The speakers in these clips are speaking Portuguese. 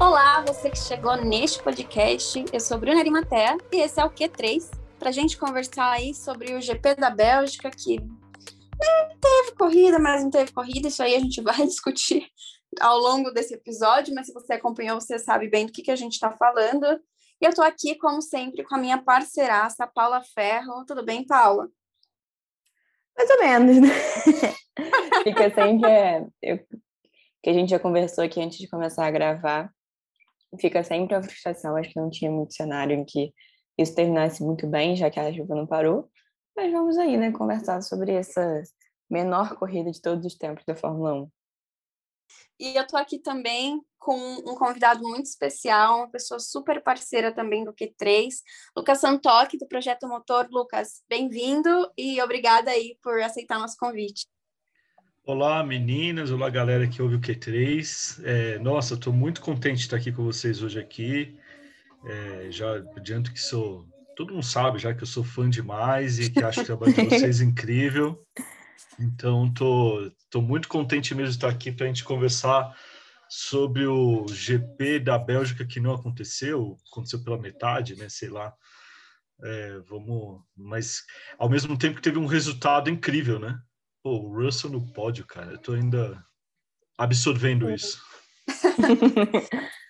Olá, você que chegou neste podcast. Eu sou Bruna Arimatea e esse é o Q3 para a gente conversar aí sobre o GP da Bélgica que né, teve corrida, mas não teve corrida. Isso aí a gente vai discutir ao longo desse episódio, mas se você acompanhou, você sabe bem do que, que a gente está falando. E eu estou aqui, como sempre, com a minha parceiraça, Paula Ferro. Tudo bem, Paula? Mais ou menos, né? Fica sempre. É, eu, que a gente já conversou aqui antes de começar a gravar. Fica sempre uma frustração. Acho que não tinha muito cenário em que isso terminasse muito bem, já que a chuva não parou. Mas vamos aí, né, conversar sobre essa menor corrida de todos os tempos da Fórmula 1. E eu tô aqui também com um convidado muito especial, uma pessoa super parceira também do Q3, Lucas Santoque, do Projeto Motor. Lucas, bem-vindo e obrigada aí por aceitar nosso convite. Olá, meninas, olá, galera que ouve o Q3. É, nossa, estou muito contente de estar aqui com vocês hoje aqui. É, já adianto que sou... Todo mundo sabe já que eu sou fã demais e que acho que o trabalho de vocês é incrível. Então, tô, tô muito contente mesmo de estar aqui para a gente conversar sobre o GP da Bélgica que não aconteceu, aconteceu pela metade, né? Sei lá. É, vamos, mas ao mesmo tempo que teve um resultado incrível, né? Pô, o Russell no pódio, cara. Eu tô ainda absorvendo isso.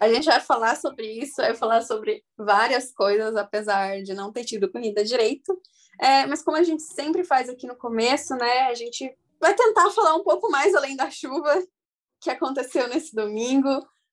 A gente vai falar sobre isso, vai falar sobre várias coisas, apesar de não ter tido corrida direito. É, mas como a gente sempre faz aqui no começo, né? A gente vai tentar falar um pouco mais além da chuva que aconteceu nesse domingo.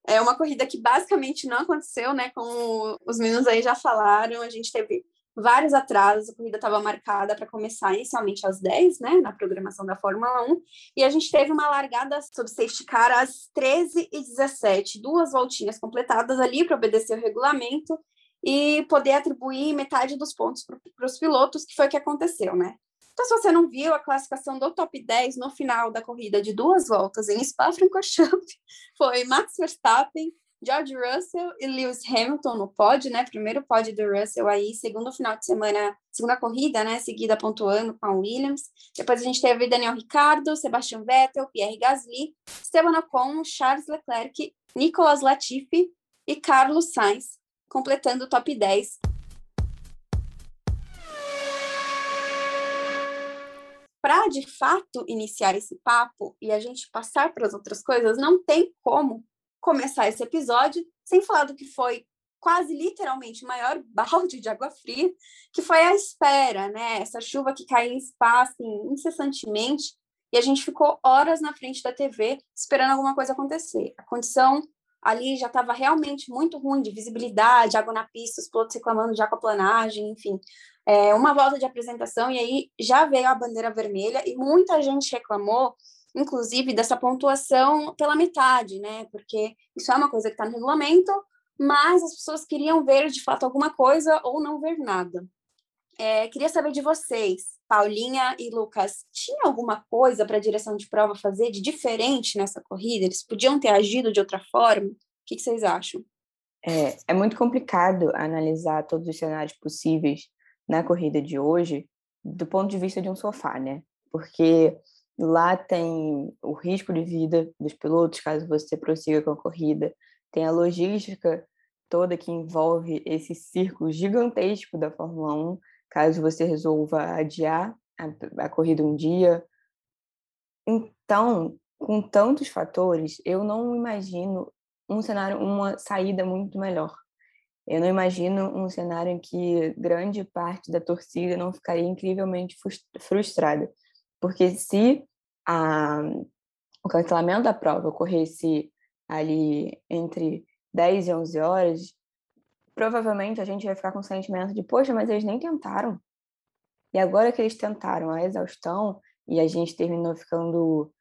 É uma corrida que basicamente não aconteceu, né? Como os meninos aí já falaram, a gente teve vários atrasos, a corrida estava marcada para começar inicialmente às 10, né, na programação da Fórmula 1, e a gente teve uma largada sob safety car às 13 e 17, duas voltinhas completadas ali para obedecer o regulamento e poder atribuir metade dos pontos para os pilotos, que foi o que aconteceu, né? Então, se você não viu a classificação do top 10 no final da corrida de duas voltas em Spa-Francorchamps, foi Max Verstappen, George Russell e Lewis Hamilton no pódio, né? Primeiro pódio do Russell aí, segundo final de semana, segunda corrida, né? Seguida pontuando com a Williams. Depois a gente teve Daniel Ricciardo, Sebastian Vettel, Pierre Gasly, Esteban Ocon, Charles Leclerc, Nicolas Latifi e Carlos Sainz, completando o top 10. Para de fato iniciar esse papo e a gente passar para as outras coisas, não tem como começar esse episódio sem falar do que foi quase literalmente o maior balde de água fria, que foi a espera, né? Essa chuva que caiu em espaço assim, incessantemente, e a gente ficou horas na frente da TV esperando alguma coisa acontecer. A condição ali já estava realmente muito ruim de visibilidade, água na pista, os pilotos reclamando de aquaplanagem, enfim. É, uma volta de apresentação e aí já veio a bandeira vermelha e muita gente reclamou inclusive, dessa pontuação pela metade, né? Porque isso é uma coisa que está no regulamento, mas as pessoas queriam ver de fato alguma coisa ou não ver nada. É, queria saber de vocês, Paulinha e Lucas, tinha alguma coisa para a direção de prova fazer de diferente nessa corrida? Eles podiam ter agido de outra forma? O que, que vocês acham? É, é muito complicado analisar todos os cenários possíveis na corrida de hoje do ponto de vista de um sofá, né? Porque Lá tem o risco de vida dos pilotos, caso você prossiga com a corrida, tem a logística toda que envolve esse círculo gigantesco da Fórmula 1, caso você resolva adiar a, a corrida um dia. Então, com tantos fatores, eu não imagino um cenário, uma saída muito melhor. Eu não imagino um cenário em que grande parte da torcida não ficaria incrivelmente frustrada. Porque se a, o cancelamento da prova ocorresse ali entre 10 e 11 horas, provavelmente a gente vai ficar com o sentimento de, poxa, mas eles nem tentaram. E agora que eles tentaram a exaustão e a gente terminou ficando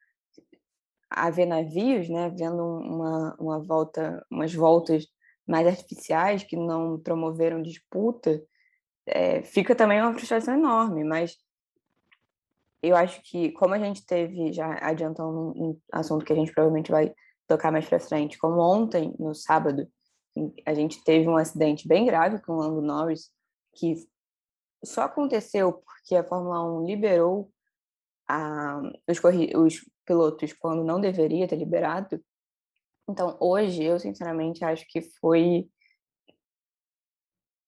a ver navios, né, vendo uma, uma volta, umas voltas mais artificiais que não promoveram disputa, é, fica também uma frustração enorme, mas eu acho que, como a gente teve, já adiantando um, assunto que a gente provavelmente vai tocar mais para frente, como ontem, no sábado, a gente teve um acidente bem grave com o Lando Norris, que só aconteceu porque a Fórmula 1 liberou a, os, os pilotos quando não deveria ter liberado, Então, hoje, eu sinceramente acho que foi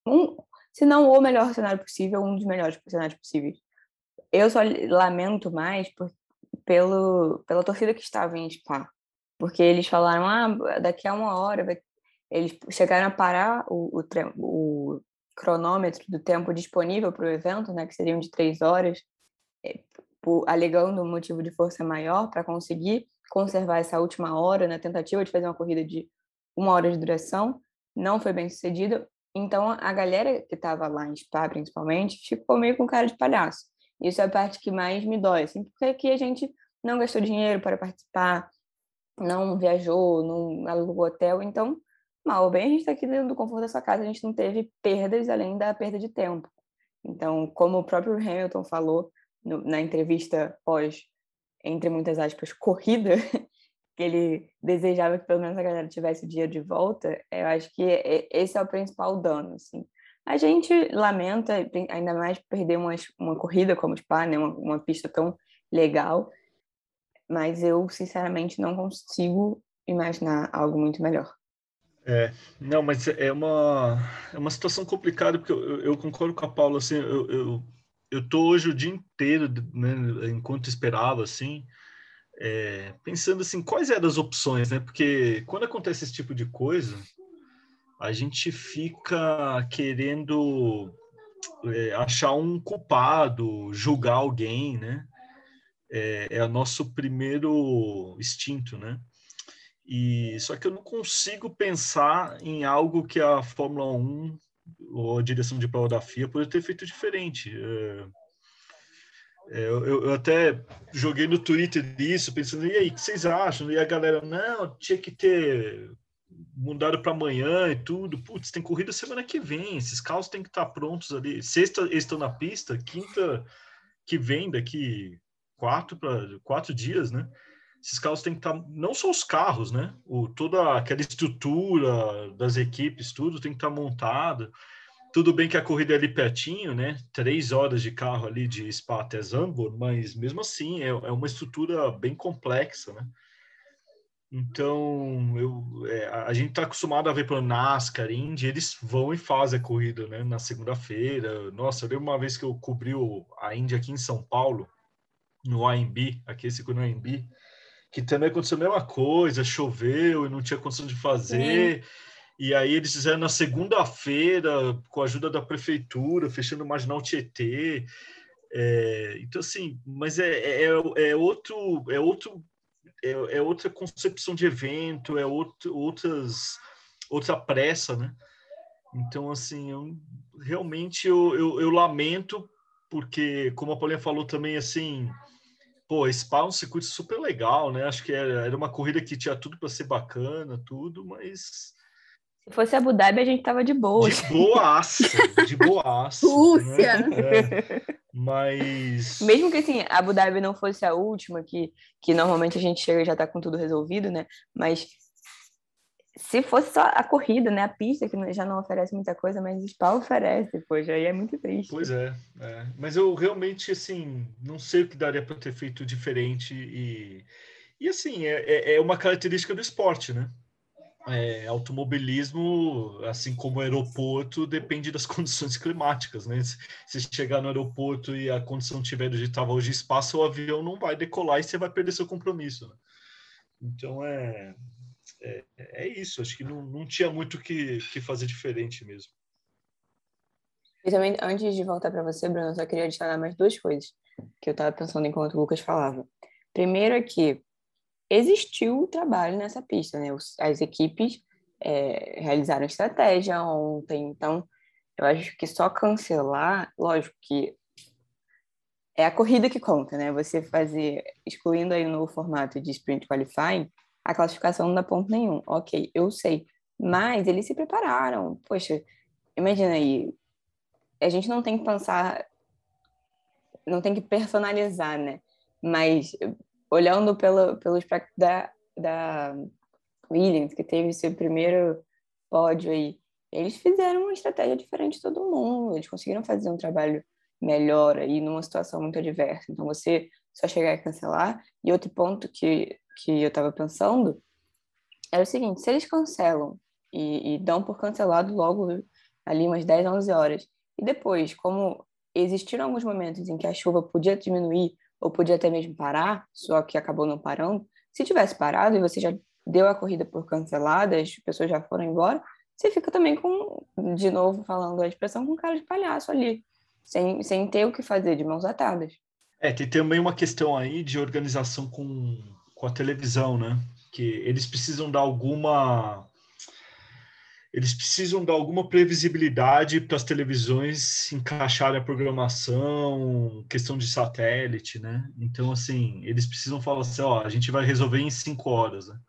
um, se não o melhor cenário possível, um dos melhores cenários possíveis. Eu só lamento mais por, pelo, pela torcida que estava em Spa, porque eles falaram, ah, daqui a uma hora vai... eles chegaram a parar o, o, o cronômetro do tempo disponível para o evento, né, que seriam de três horas, eh, por, alegando um motivo de força maior para conseguir conservar essa última hora na tentativa de fazer uma corrida de uma hora de duração. Não foi bem sucedida. Então, a galera que estava lá em Spa, principalmente, ficou meio com cara de palhaço. Isso é a parte que mais me dói, assim, porque aqui a gente não gastou dinheiro para participar, não viajou, não alugou hotel, então, mal ou bem, a gente está aqui dentro do conforto da sua casa, a gente não teve perdas além da perda de tempo. Então, como o próprio Hamilton falou no, na entrevista pós, entre muitas aspas, corrida, que ele desejava que pelo menos a galera tivesse o dia de volta, eu acho que esse é o principal dano, assim. A gente lamenta, ainda mais perder uma, uma corrida como Spa, né, uma, uma pista tão legal, mas eu, sinceramente, não consigo imaginar algo muito melhor. É, não, mas é uma, é uma situação complicada, porque eu, eu concordo com a Paula, assim, eu, eu, eu tô hoje o dia inteiro, né, enquanto esperava, assim, é, pensando assim, quais eram as opções, né? Porque quando acontece esse tipo de coisa, a gente fica querendo é, achar um culpado, julgar alguém, né? É, é o nosso primeiro instinto, né? E só que eu não consigo pensar em algo que a Fórmula 1 ou a direção de prova da FIA poderia ter feito diferente. É, é, eu, eu, até joguei no Twitter disso, pensando, e aí, o que vocês acham? E a galera, não, tinha que ter mudado para amanhã e tudo. Putz, tem corrida semana que vem, esses carros têm que estar prontos ali. Sexta eles estão na pista, quinta que vem, daqui quatro para quatro dias, né? Esses carros têm que estar, não só os carros, né? O, toda aquela estrutura das equipes, tudo tem que estar montado. Tudo bem que a corrida é ali pertinho, né? Três horas de carro ali de Spa até Zandvoort, mas mesmo assim é, é uma estrutura bem complexa, né? Então, eu, é, a gente está acostumado a ver pelo NASCAR, Indy, eles vão e fazem a corrida, né? Na segunda-feira. Nossa, eu lembro uma vez que eu cobri o, a Indy aqui em São Paulo, no AMB, aqui esse no AMB, que também aconteceu a mesma coisa, choveu e não tinha condição de fazer. Sim. E aí eles fizeram na segunda-feira, com a ajuda da prefeitura, fechando o Marginal Tietê. É, então, assim, mas é, é, é, é outro, é outro, é, é, outra concepção de evento, é outro, outras, outra pressa, né? Então, assim, eu, realmente eu, eu, eu lamento, porque, como a Paulinha falou também, assim, pô, Spa é um circuito super legal, né? Acho que era, era uma corrida que tinha tudo para ser bacana, tudo, mas se fosse Abu Dhabi, a gente tava de boa. De boaça, de boaça. Rússia. Né? É. Mas. Mesmo que assim, Abu Dhabi não fosse a última, que, que normalmente a gente chega e já tá com tudo resolvido, né? Mas se fosse só a corrida, né? A pista, que já não oferece muita coisa, mas o Spa oferece, pois aí é muito triste. Pois é, é, Mas eu realmente, assim, não sei o que daria para ter feito diferente e. E assim, é, é, é uma característica do esporte, né? É, automobilismo, assim como aeroporto, depende das condições climáticas, né? Se chegar no aeroporto e a condição tiver do jeito estava hoje espaço, o avião não vai decolar e você vai perder seu compromisso. Né? Então é, é, é, isso. Acho que não, não tinha muito que, que fazer diferente mesmo. E também, antes de voltar para você, Bruno, eu só queria adicionar mais duas coisas que eu estava pensando enquanto o Lucas falava. Primeiro é que existiu trabalho nessa pista, né? As equipes é, realizaram estratégia ontem, então eu acho que só cancelar, lógico que é a corrida que conta, né? Você fazer, excluindo aí o novo formato de sprint qualifying, a classificação não dá ponto nenhum. Ok, eu sei. Mas eles se prepararam. Poxa, imagina aí, a gente não tem que pensar, não tem que personalizar, né? Mas olhando pelo, pelo da, da Williams, que teve seu primeiro pódio aí, eles fizeram uma estratégia diferente de todo mundo, eles conseguiram fazer um trabalho melhor aí numa situação muito adversa. Então, você só chegar a cancelar. E outro ponto que, que eu estava pensando era o seguinte: se eles cancelam e, e dão por cancelado logo ali umas 10, 11 horas, e depois, como existiram alguns momentos em que a chuva podia diminuir ou podia até mesmo parar, só que acabou não parando, se tivesse parado e você já deu a corrida por cancelada, as pessoas já foram embora, você fica também com, de novo falando a expressão, com cara de palhaço ali, sem, sem ter o que fazer, de mãos atadas. É, tem também uma questão aí de organização com, com a televisão, né? Que eles precisam dar alguma eles precisam dar alguma previsibilidade para as televisões encaixarem a programação, questão de satélite, né? Então, assim, eles precisam falar assim, ó, a gente vai resolver em cinco horas, né?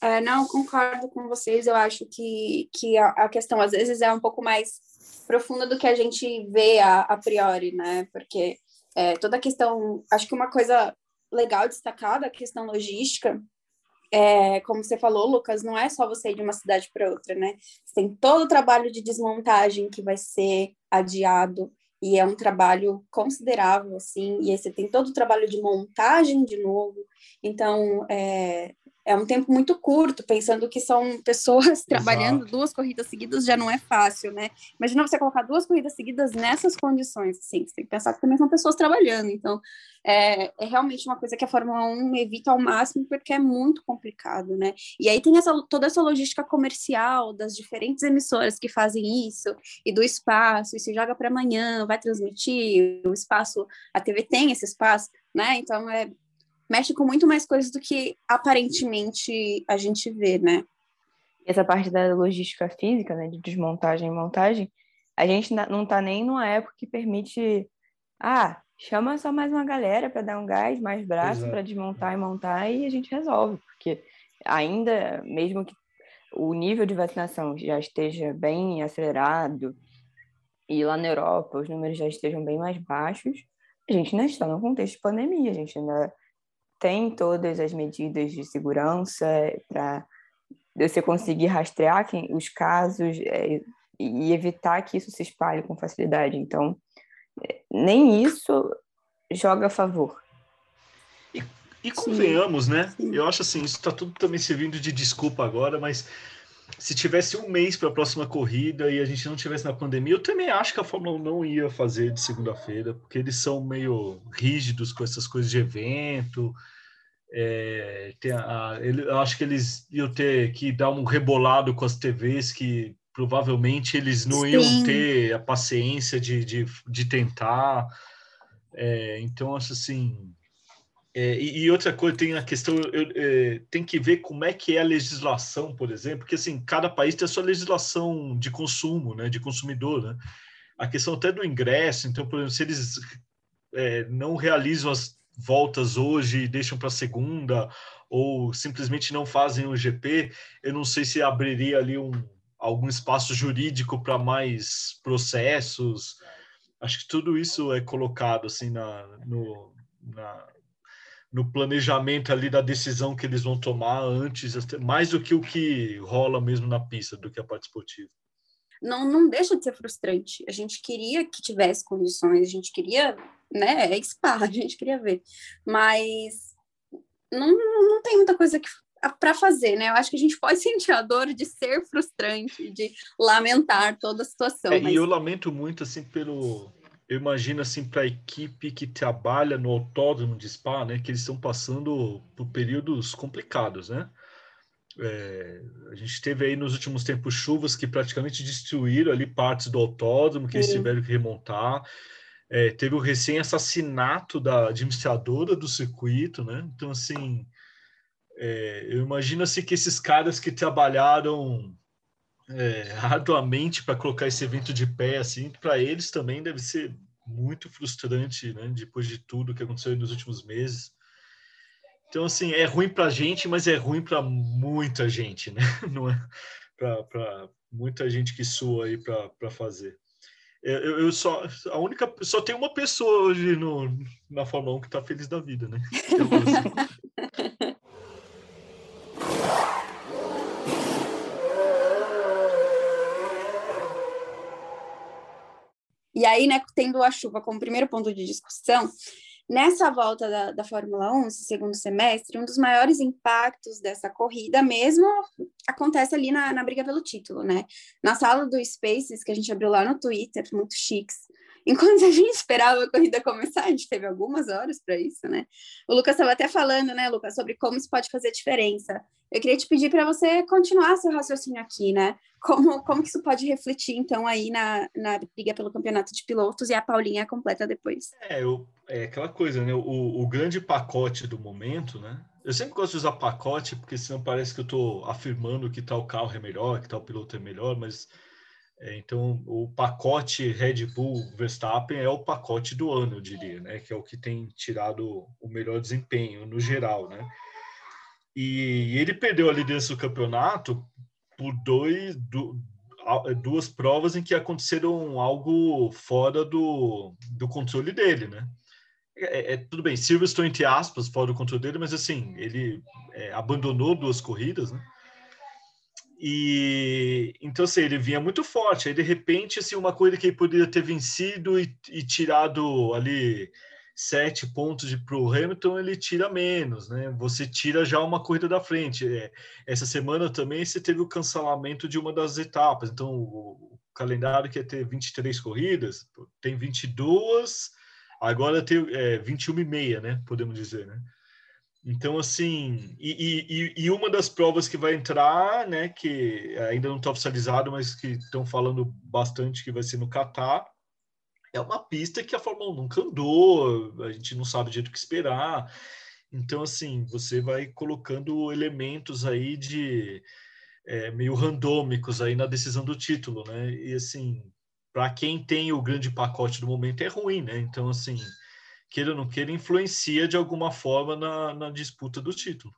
É, não, concordo com vocês. Eu acho que, que a, a, questão, às vezes, é um pouco mais profunda do que a gente vê a, a priori, né? Porque é, toda a questão... Acho que uma coisa legal destacada, a questão logística, é, como você falou, Lucas, não é só você ir de uma cidade para outra, né? Você tem todo o trabalho de desmontagem que vai ser adiado, e é um trabalho considerável, assim, e aí você tem todo o trabalho de montagem de novo. Então, é, é um tempo muito curto, pensando que são pessoas trabalhando Exato. duas corridas seguidas já não é fácil, né? Imagina você colocar duas corridas seguidas nessas condições, assim, você tem que pensar que também são pessoas trabalhando, então é, é realmente uma coisa que a Fórmula 1 evita ao máximo porque é muito complicado, né? E aí tem essa, toda essa logística comercial das diferentes emissoras que fazem isso, e do espaço, e se joga para amanhã, vai transmitir, o espaço, a TV tem esse espaço, né? Então é mexe com muito mais coisas do que aparentemente a gente vê, né? Essa parte da logística física, né, de desmontagem e montagem, a gente não está nem numa época que permite, ah, chama só mais uma galera para dar um gás, mais braço para desmontar e montar e a gente resolve, porque ainda, mesmo que o nível de vacinação já esteja bem acelerado e lá na Europa os números já estejam bem mais baixos, a gente ainda está no contexto de pandemia, a gente ainda tem todas as medidas de segurança para você conseguir rastrear quem, os casos é, e evitar que isso se espalhe com facilidade. Então, é, nem isso joga a favor. E, e convenhamos, Sim. né? Sim. Eu acho assim, isso está tudo também servindo de desculpa agora, mas se tivesse um mês para a próxima corrida e a gente não tivesse na pandemia, eu também acho que a Fórmula 1 não ia fazer de segunda-feira, porque eles são meio rígidos com essas coisas de evento. É, a, ele, eu acho que eles iam ter que dar um rebolado com as TVs que provavelmente eles não Sim. iam ter a paciência de, de, de tentar. É, então, acho assim, é, e, outra coisa, tem a questão, eu, é, tem que ver como é que é a legislação, por exemplo, porque assim, cada país tem a sua legislação de consumo, né, de consumidor, né? A questão até do ingresso, então, por exemplo, se eles é, não realizam as voltas hoje e deixam para segunda, ou simplesmente não fazem o GP, eu não sei se abriria ali um, algum espaço jurídico para mais processos. Acho que tudo isso é colocado assim na, no, na, no planejamento ali da decisão que eles vão tomar antes, mais do que o que rola mesmo na pista, do que a parte esportiva. Não, não deixa de ser frustrante. A gente queria que tivesse condições, a gente queria, né, é spa, a gente queria ver, mas não, não tem muita coisa que para fazer, né? Eu acho que a gente pode sentir a dor de ser frustrante, de lamentar toda a situação. É, mas... E eu lamento muito assim pelo eu imagino assim para a equipe que trabalha no autódromo de Spa, né, que eles estão passando por períodos complicados, né? É, a gente teve aí nos últimos tempos chuvas que praticamente destruíram ali partes do autódromo, que eles tiveram que remontar. É, teve o recém-assassinato da administradora do circuito, né? Então, assim, é, eu imagino assim, que esses caras que trabalharam é, arduamente para colocar esse evento de pé, assim, para eles também deve ser muito frustrante, né? Depois de tudo que aconteceu nos últimos meses. Então, assim, é ruim para a gente, mas é ruim para muita gente, né? Não é para muita gente que sua aí para fazer. Eu, eu, só a única só tem uma pessoa hoje no, na Fórmula 1 que está feliz da vida, né? E aí, né, tendo a chuva como primeiro ponto de discussão, Nessa volta da, da Fórmula 1, segundo semestre, um dos maiores impactos dessa corrida mesmo acontece ali na, na briga pelo título, né? Na sala do Spaces, que a gente abriu lá no Twitter, muito chiques, Enquanto a gente esperava a corrida começar, a gente teve algumas horas para isso, né? O Lucas estava até falando, né, Lucas, sobre como isso pode fazer diferença. Eu queria te pedir para você continuar seu raciocínio aqui, né? Como, como que isso pode refletir, então, aí na, na briga pelo campeonato de pilotos e a Paulinha completa depois? É, eu, é aquela coisa, né? O, o grande pacote do momento, né? Eu sempre gosto de usar pacote, porque senão parece que eu estou afirmando que tal carro é melhor, que tal piloto é melhor, mas então, o pacote Red Bull Verstappen é o pacote do ano, eu diria, né? Que é o que tem tirado o melhor desempenho no geral, né? E ele perdeu a liderança do campeonato por dois, duas provas em que aconteceram algo fora do, do controle dele, né? É, é, tudo bem, Silverstone entre aspas, fora do controle dele, mas assim, ele é, abandonou duas corridas, né? E então assim, ele vinha muito forte. Aí de repente, assim, uma coisa que ele poderia ter vencido e, e tirado ali sete pontos para o Hamilton, ele tira menos, né? Você tira já uma corrida da frente. É, essa semana também você teve o cancelamento de uma das etapas. Então, o, o calendário que ia ter 23 corridas, tem 22, agora tem é, 21 e meia, né? Podemos dizer, né? Então, assim, e, e, e, uma das provas que vai entrar, né, que ainda não está oficializado, mas que estão falando bastante que vai ser no Catar, é uma pista que a Fórmula 1 nunca andou, a gente não sabe direito o que esperar. Então, assim, você vai colocando elementos aí de é, meio randômicos aí na decisão do título, né? E, assim, para quem tem o grande pacote do momento é ruim, né? Então, assim, queira ou não queira, influencia de alguma forma na, na disputa do título.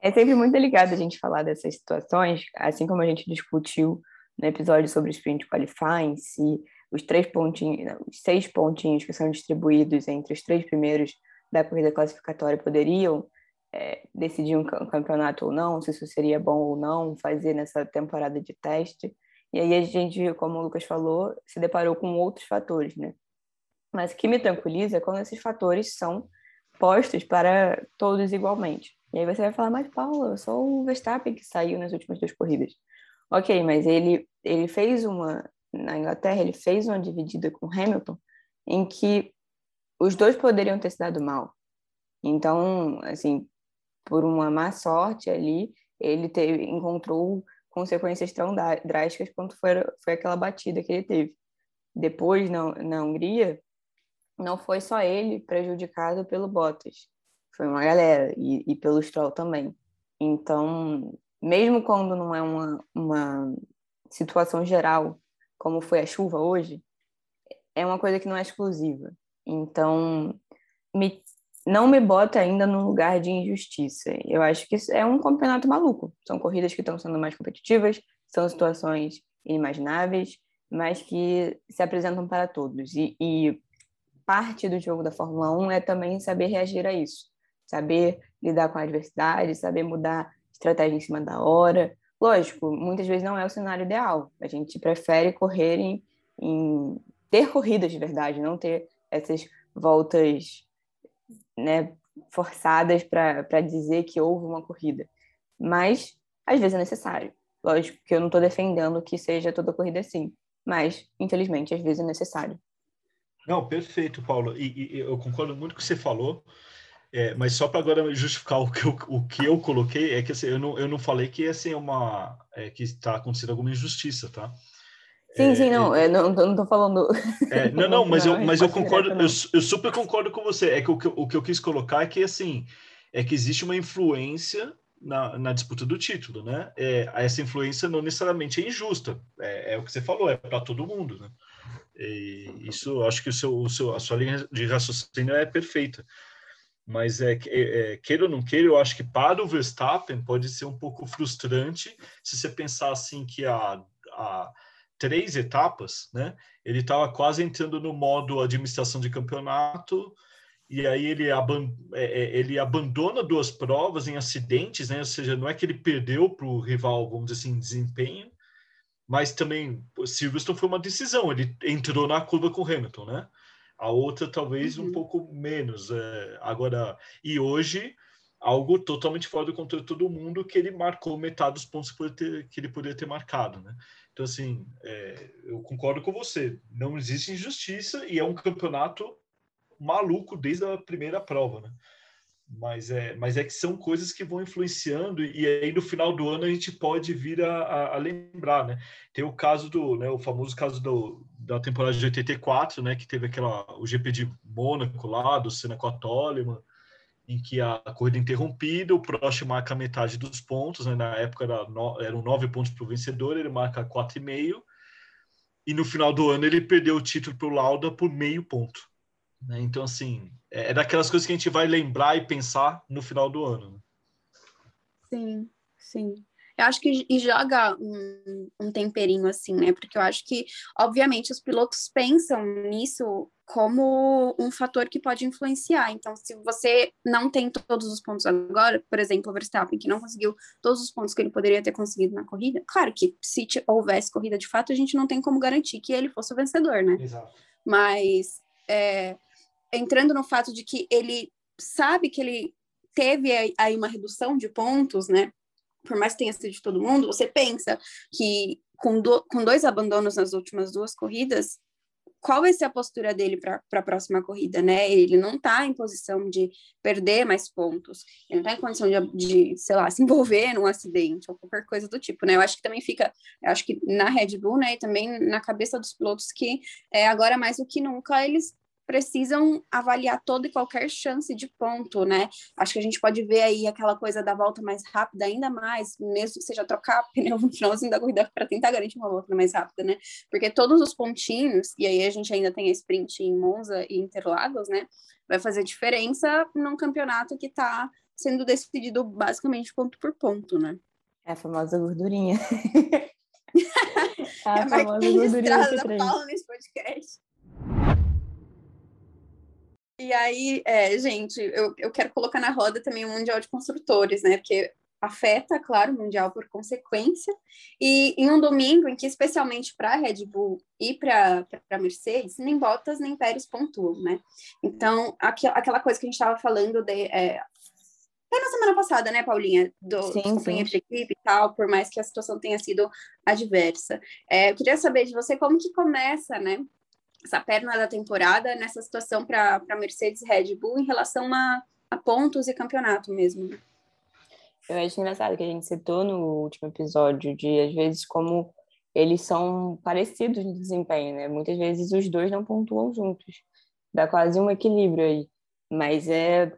É sempre muito delicado a gente falar dessas situações, assim como a gente discutiu no episódio sobre sprint qualifying, se os três pontinhos, os seis pontinhos que são distribuídos entre os três primeiros da corrida classificatória poderiam é, decidir um campeonato ou não, se isso seria bom ou não fazer nessa temporada de teste. E aí a gente, como o Lucas falou, se deparou com outros fatores, né? Mas o que me tranquiliza é quando esses fatores são postos para todos igualmente. E aí você vai falar, mas Paula, só o Verstappen que saiu nas últimas duas corridas. Ok, mas ele, ele fez uma, na Inglaterra, ele fez uma dividida com Hamilton em que os dois poderiam ter se dado mal. Então, assim, por uma má sorte ali, ele teve, encontrou consequências tão drásticas quanto foi, foi aquela batida que ele teve. Depois, na, na Hungria, não foi só ele prejudicado pelo Bottas, foi uma galera, e, e pelo Stroll também. Então, mesmo quando não é uma, uma situação geral, como foi a chuva hoje, é uma coisa que não é exclusiva. Então, me, não me bota ainda num lugar de injustiça. Eu acho que é um campeonato maluco. São corridas que estão sendo mais competitivas, são situações inimagináveis, mas que se apresentam para todos. E, e parte do jogo da Fórmula 1 é também saber reagir a isso, saber lidar com a adversidade, saber mudar estratégia em cima da hora. Lógico, muitas vezes não é o cenário ideal. A gente prefere correr em, em ter corridas de verdade, não ter essas voltas né, forçadas para dizer que houve uma corrida. Mas às vezes é necessário. Lógico que eu não estou defendendo que seja toda corrida assim, mas infelizmente às vezes é necessário. Não, perfeito, Paulo. E, e eu concordo muito com o que você falou. É, mas só para agora justificar o que, eu, o que eu coloquei, é que assim, eu, não, eu não falei que assim, é uma, é, que está acontecendo alguma injustiça, tá? Sim, é, sim, não, é, não, não tô falando. É, não, não, mas eu, mas eu concordo, eu, eu super concordo com você. É que o, que o que eu quis colocar é que assim, é que existe uma influência na, na disputa do título, né? É, essa influência não necessariamente é injusta, é, é o que você falou, é para todo mundo, né? E isso, acho que o seu, o seu, a sua linha de raciocínio é perfeita. Mas é, é, é, queira ou não queira, eu acho que para o Verstappen pode ser um pouco frustrante se você pensar assim que a, três etapas, né? Ele estava quase entrando no modo administração de campeonato e aí ele, aban é, é, ele abandona duas provas em acidentes, né? Ou seja, não é que ele perdeu para o rival, vamos dizer assim, desempenho, mas também Silverstone foi uma decisão, ele entrou na curva com Hamilton, né? A outra talvez uhum. um pouco menos. É, agora, e hoje algo totalmente fora do controle de todo mundo que ele marcou metade dos pontos que, ter, que ele poderia ter marcado, né? Então, assim, é, eu concordo com você. Não existe injustiça e é um campeonato maluco desde a primeira prova, né? Mas é, mas é que são coisas que vão influenciando e aí no final do ano a gente pode vir a, a, a lembrar, né? Tem o caso do, né, o famoso caso do, da temporada de 84, né, que teve aquela o GP de Mônaco lá, do Senna com a Toleman, em que a corrida é interrompida, o Prost marca metade dos pontos, né? na época era no, eram nove pontos para o vencedor, ele marca quatro e meio, e no final do ano ele perdeu o título para o Lauda por meio ponto. Né? Então, assim, é, é, daquelas coisas que a gente vai lembrar e pensar no final do ano. Né? Sim, sim. Eu acho que e joga um, um, temperinho assim, né? Porque eu acho que, obviamente, os pilotos pensam nisso como um fator que pode influenciar. Então, se você não tem todos os pontos agora, por exemplo, o Verstappen, que não conseguiu todos os pontos que ele poderia ter conseguido na corrida, claro que se houvesse corrida de fato, a gente não tem como garantir que ele fosse o vencedor, né? Exato. Mas é, entrando no fato de que ele sabe que ele teve aí uma redução de pontos, né? por mais que tenha sido de todo mundo, você pensa que com, do, com dois abandonos nas últimas duas corridas, qual vai ser a postura dele para a próxima corrida, né? Ele não está em posição de perder mais pontos, ele não está em condição de, de, sei lá, se envolver num acidente ou qualquer coisa do tipo, né? Eu acho que também fica, eu acho que na Red Bull, né, e também na cabeça dos pilotos que é, agora mais do que nunca eles precisam avaliar toda e qualquer chance de ponto, né? Acho que a gente pode ver aí aquela coisa da volta mais rápida ainda mais, mesmo que seja trocar pneu no finalzinho da corrida para tentar garantir uma volta mais rápida, né? Porque todos os pontinhos, e aí a gente ainda tem a sprint em Monza e Interlagos, né? Vai fazer diferença num campeonato que está sendo decidido basicamente ponto por ponto, né? É a famosa gordurinha. é a, famosa gordurinha da Paula nesse podcast. E aí, é, gente, eu, eu quero colocar na roda também o Mundial de Construtores, né? Porque afeta, claro, o Mundial por consequência. E em um domingo em que, especialmente para a Red Bull e para a Mercedes, nem Bottas nem Pérez pontuam, né? Então, aqu aquela coisa que a gente estava falando de. É, até na semana passada, né, Paulinha? Do, sim, companheiro de equipe e tal, por mais que a situação tenha sido adversa. É, eu queria saber de você como que começa, né? Essa perna da temporada nessa situação para Mercedes e Red Bull em relação a, a pontos e campeonato mesmo. Eu acho engraçado que a gente citou no último episódio de, às vezes, como eles são parecidos no desempenho, né? Muitas vezes os dois não pontuam juntos. Dá quase um equilíbrio aí. Mas é,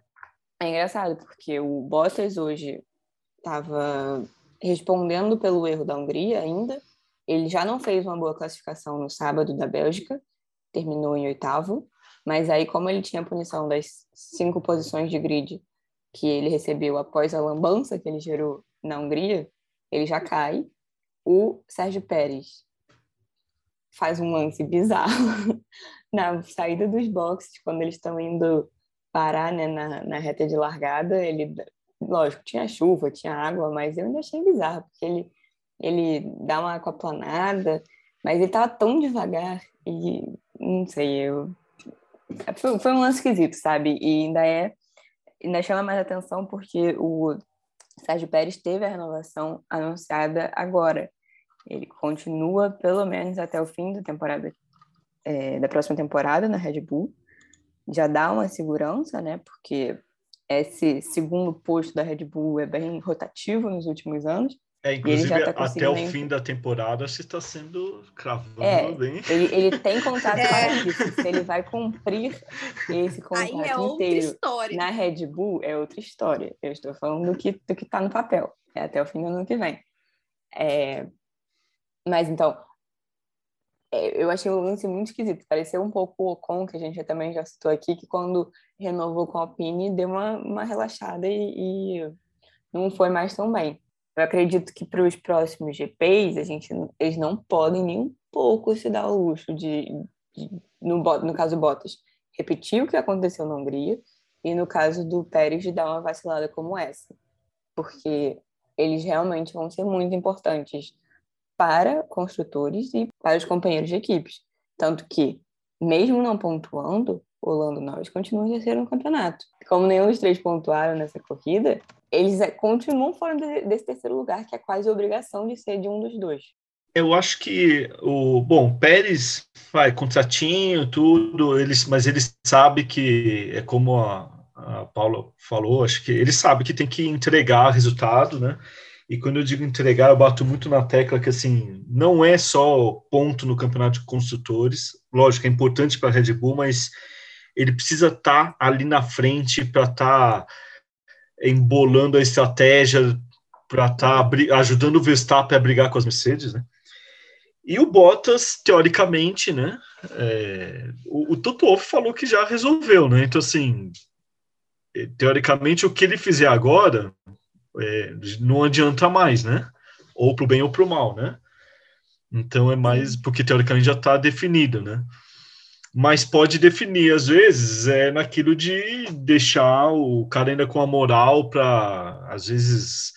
é engraçado, porque o Bottas hoje estava respondendo pelo erro da Hungria ainda. Ele já não fez uma boa classificação no sábado da Bélgica terminou em oitavo, mas aí como ele tinha a punição das cinco posições de grid que ele recebeu após a lambança que ele gerou na Hungria, ele já cai. O Sérgio Pérez faz um lance bizarro na saída dos boxes, quando eles estão indo parar né, na, na reta de largada. Ele, lógico, tinha chuva, tinha água, mas eu ainda achei bizarro, porque ele, ele dá uma aquaplanada, mas ele estava tão devagar e não sei, eu. Foi, foi um lance esquisito, sabe? E ainda é. Ainda chama mais atenção porque o Sérgio Pérez teve a renovação anunciada agora. Ele continua pelo menos até o fim da temporada, é, da próxima temporada na Red Bull. Já dá uma segurança, né? Porque esse segundo posto da Red Bull é bem rotativo nos últimos anos. É, inclusive, tá até o fim da temporada você está sendo cravando é, bem. Ele, ele tem contrato é. para isso. Se ele vai cumprir esse contrato é inteiro história. na Red Bull, é outra história. Eu estou falando do que do que está no papel. É até o fim do ano que vem. É, mas então, é, eu achei o lance muito esquisito. Pareceu um pouco o Ocon, que a gente também já citou aqui, que quando renovou com a Alpine deu uma, uma relaxada e, e não foi mais tão bem. Eu acredito que para os próximos GPs, a gente, eles não podem nem um pouco se dar o luxo de, de no, no caso Bottas, repetir o que aconteceu na Hungria e no caso do Pérez de dar uma vacilada como essa, porque eles realmente vão ser muito importantes para construtores e para os companheiros de equipes. Tanto que mesmo não pontuando, o Lando Norris continua em terceiro no campeonato. Como nenhum dos três pontuaram nessa corrida, eles é, continuam fora desse terceiro lugar, que é quase obrigação de ser de um dos dois. Eu acho que o bom Pérez vai contratinho tudo, eles, mas ele sabe que é como a, a Paula falou, acho que ele sabe que tem que entregar resultado, né? E quando eu digo entregar, eu bato muito na tecla que assim não é só ponto no campeonato de construtores. Lógico, é importante para a Red Bull, mas ele precisa estar tá ali na frente para estar tá embolando a estratégia, para estar tá ajudando o Verstappen a brigar com as Mercedes, né? E o Bottas, teoricamente, né? É, o, o Toto Wolff falou que já resolveu, né? Então, assim, teoricamente, o que ele fizer agora é, não adianta mais, né? Ou para o bem ou para o mal, né? Então é mais porque teoricamente já está definido, né? Mas pode definir às vezes é naquilo de deixar o cara ainda com a moral para às vezes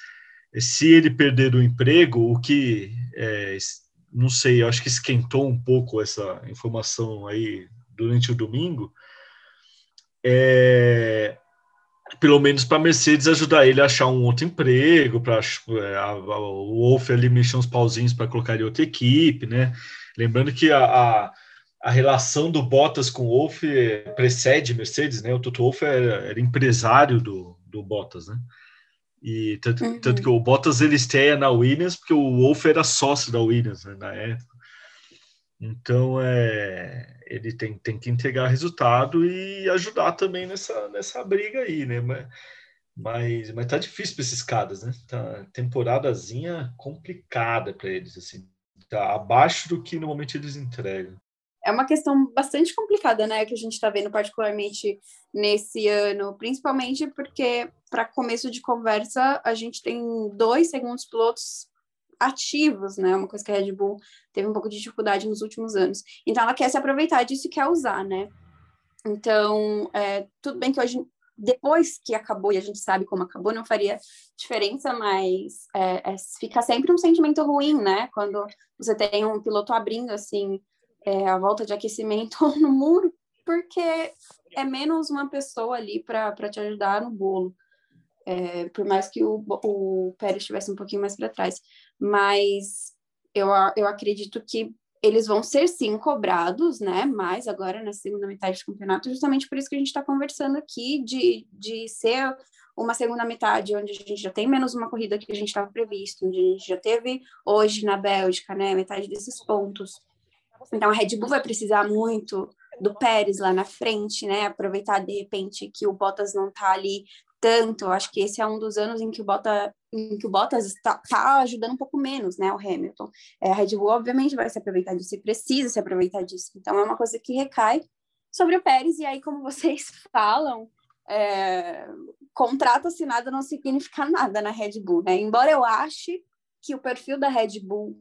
se ele perder o emprego, o que é, não sei, acho que esquentou um pouco essa informação aí durante o domingo. É, pelo menos para Mercedes ajudar ele a achar um outro emprego, para é, o Wolf ali mexer uns pauzinhos para colocar ele em outra equipe, né? Lembrando que a, a, a, relação do Bottas com o Wolf precede Mercedes, né? O Toto Wolff era, era empresário do, do Bottas, né? E tanto, uhum. tanto, que o Bottas ele estreia na Williams porque o Wolf era sócio da Williams né, na época. Então é, ele tem, tem que entregar resultado e ajudar também nessa, nessa briga aí, né? Mas, mas, mas tá difícil para esses caras, né? Tá temporadazinha complicada para eles, assim. Tá abaixo do que normalmente eles entregam é uma questão bastante complicada, né, que a gente está vendo particularmente nesse ano, principalmente porque para começo de conversa a gente tem dois segundos pilotos ativos, né, uma coisa que a Red Bull teve um pouco de dificuldade nos últimos anos. Então ela quer se aproveitar disso e quer usar, né? Então é, tudo bem que hoje depois que acabou e a gente sabe como acabou, não faria diferença, mas é, é, fica sempre um sentimento ruim, né? Quando você tem um piloto abrindo assim é, a volta de aquecimento no muro, porque é menos uma pessoa ali para te ajudar no bolo. É, por mais que o, o Pérez estivesse um pouquinho mais para trás. Mas eu, eu acredito que eles vão ser sim cobrados, né? Mais agora na segunda metade do campeonato, justamente por isso que a gente está conversando aqui de, de ser uma segunda metade onde a gente já tem menos uma corrida que a gente estava previsto, onde a gente já teve hoje na Bélgica, né? Metade desses pontos. Então a Red Bull vai precisar muito do Pérez lá na frente, né? Aproveitar de repente que o Bottas não tá ali tanto. Acho que esse é um dos anos em que o Bottas, em que o Bottas está tá ajudando um pouco menos, né? O Hamilton. É, a Red Bull obviamente vai se aproveitar disso e precisa se aproveitar disso. Então é uma coisa que recai sobre o Pérez e aí como vocês falam, é, contrato assinado não significa nada na Red Bull, né? Embora eu ache que o perfil da Red Bull